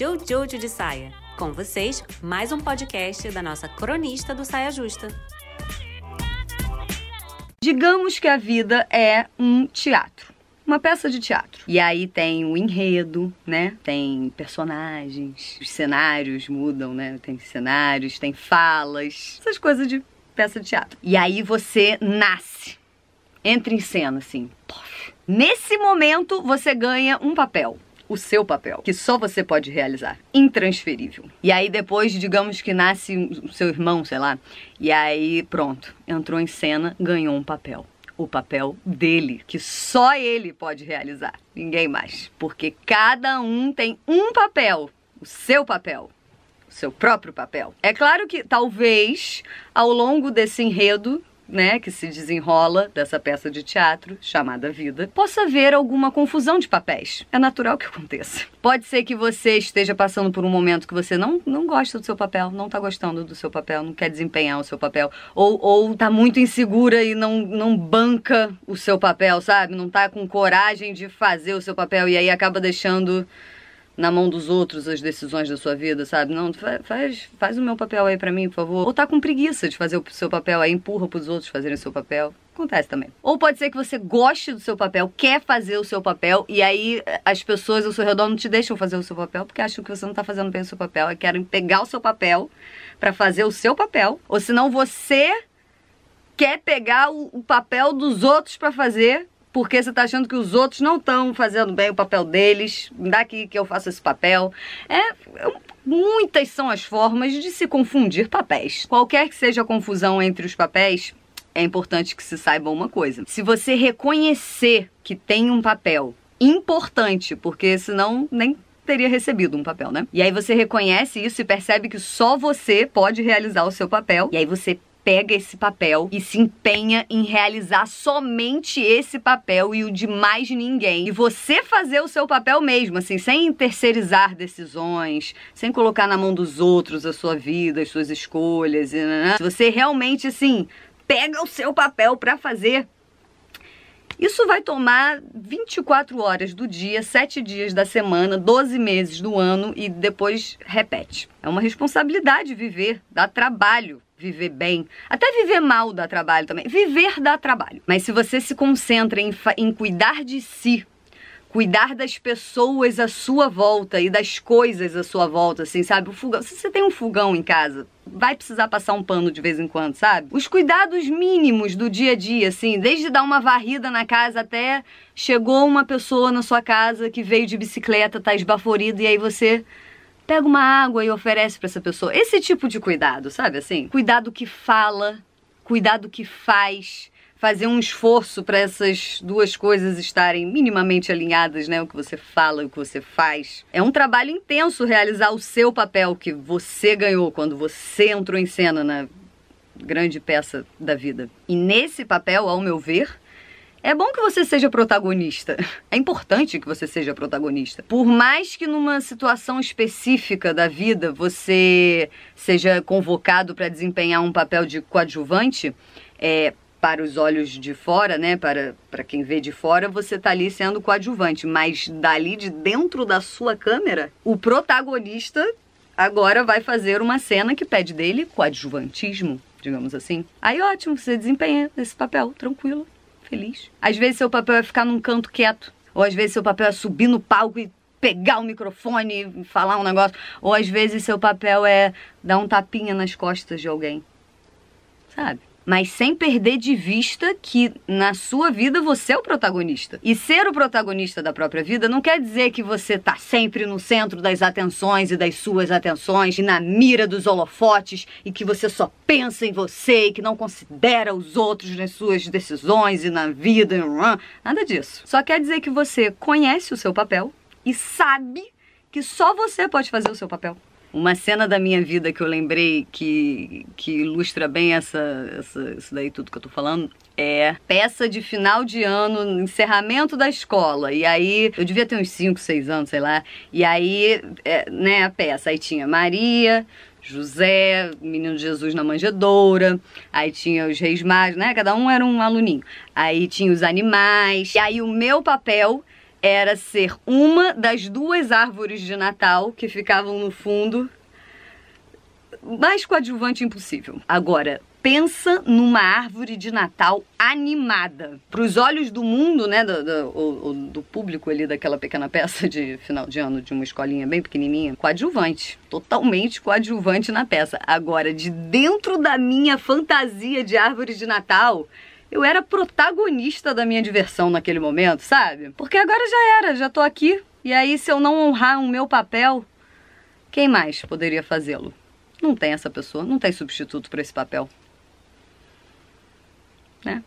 Jojo de Saia. Com vocês, mais um podcast da nossa cronista do Saia Justa. Digamos que a vida é um teatro. Uma peça de teatro. E aí tem o enredo, né? Tem personagens, os cenários mudam, né? Tem cenários, tem falas, essas coisas de peça de teatro. E aí você nasce, entra em cena, assim. Nesse momento, você ganha um papel o seu papel, que só você pode realizar, intransferível. E aí depois, digamos que nasce o seu irmão, sei lá, e aí pronto, entrou em cena, ganhou um papel. O papel dele, que só ele pode realizar, ninguém mais. Porque cada um tem um papel, o seu papel o seu próprio papel. É claro que talvez ao longo desse enredo né, que se desenrola dessa peça de teatro chamada Vida, possa haver alguma confusão de papéis. É natural que aconteça. Pode ser que você esteja passando por um momento que você não, não gosta do seu papel, não está gostando do seu papel, não quer desempenhar o seu papel, ou, ou tá muito insegura e não, não banca o seu papel, sabe? Não tá com coragem de fazer o seu papel e aí acaba deixando na mão dos outros as decisões da sua vida, sabe? Não, faz, faz o meu papel aí para mim, por favor. Ou tá com preguiça de fazer o seu papel aí, empurra pros outros fazerem o seu papel. Acontece também. Ou pode ser que você goste do seu papel, quer fazer o seu papel, e aí eh, as pessoas ao seu redor não te deixam fazer o seu papel porque acham que você não tá fazendo bem o seu papel e querem pegar o seu papel para fazer o seu papel. Ou senão você quer pegar o, o papel dos outros para fazer porque você está achando que os outros não estão fazendo bem o papel deles, daqui que eu faço esse papel. É, muitas são as formas de se confundir papéis. Qualquer que seja a confusão entre os papéis, é importante que se saiba uma coisa. Se você reconhecer que tem um papel importante, porque senão nem teria recebido um papel, né? E aí você reconhece isso e percebe que só você pode realizar o seu papel. E aí você pega esse papel e se empenha em realizar somente esse papel e o de mais ninguém. E você fazer o seu papel mesmo, assim, sem terceirizar decisões, sem colocar na mão dos outros a sua vida, as suas escolhas. E, né? Se você realmente, assim, pega o seu papel para fazer isso vai tomar 24 horas do dia, 7 dias da semana, 12 meses do ano e depois repete. É uma responsabilidade viver, dá trabalho viver bem. Até viver mal dá trabalho também. Viver dá trabalho. Mas se você se concentra em, em cuidar de si, cuidar das pessoas à sua volta e das coisas à sua volta, assim, sabe? O fogão. Se você tem um fogão em casa, vai precisar passar um pano de vez em quando, sabe? Os cuidados mínimos do dia a dia, assim, desde dar uma varrida na casa até chegou uma pessoa na sua casa que veio de bicicleta, tá esbaforido, e aí você pega uma água e oferece para essa pessoa. Esse tipo de cuidado, sabe assim? Cuidado que fala, cuidado que faz, fazer um esforço para essas duas coisas estarem minimamente alinhadas, né? O que você fala e o que você faz. É um trabalho intenso realizar o seu papel que você ganhou quando você entrou em cena na grande peça da vida. E nesse papel, ao meu ver, é bom que você seja protagonista. É importante que você seja protagonista. Por mais que numa situação específica da vida você seja convocado para desempenhar um papel de coadjuvante, é, para os olhos de fora, né, para, para quem vê de fora, você está ali sendo coadjuvante, mas dali de dentro da sua câmera, o protagonista agora vai fazer uma cena que pede dele coadjuvantismo, digamos assim. Aí ótimo, você desempenha esse papel, tranquilo feliz. Às vezes seu papel é ficar num canto quieto, ou às vezes seu papel é subir no palco e pegar o microfone e falar um negócio, ou às vezes seu papel é dar um tapinha nas costas de alguém. Sabe? Mas sem perder de vista que na sua vida você é o protagonista. E ser o protagonista da própria vida não quer dizer que você tá sempre no centro das atenções e das suas atenções e na mira dos holofotes e que você só pensa em você e que não considera os outros nas suas decisões e na vida. Nada disso. Só quer dizer que você conhece o seu papel e sabe que só você pode fazer o seu papel. Uma cena da minha vida que eu lembrei que, que ilustra bem essa, essa, isso daí tudo que eu tô falando é peça de final de ano, encerramento da escola. E aí, eu devia ter uns 5, 6 anos, sei lá. E aí, é, né, a peça. Aí tinha Maria, José, Menino Jesus na manjedoura, aí tinha os reis magos, né? Cada um era um aluninho. Aí tinha os animais. E aí o meu papel era ser uma das duas árvores de Natal que ficavam no fundo. Mais coadjuvante impossível. Agora, pensa numa árvore de Natal animada. Para os olhos do mundo, né, do, do, do, público ali daquela pequena peça de final de ano de uma escolinha bem pequenininha, coadjuvante, totalmente coadjuvante na peça. Agora, de dentro da minha fantasia de árvore de Natal, eu era protagonista da minha diversão naquele momento, sabe? Porque agora já era, já tô aqui. E aí, se eu não honrar o meu papel, quem mais poderia fazê-lo? Não tem essa pessoa, não tem substituto para esse papel né?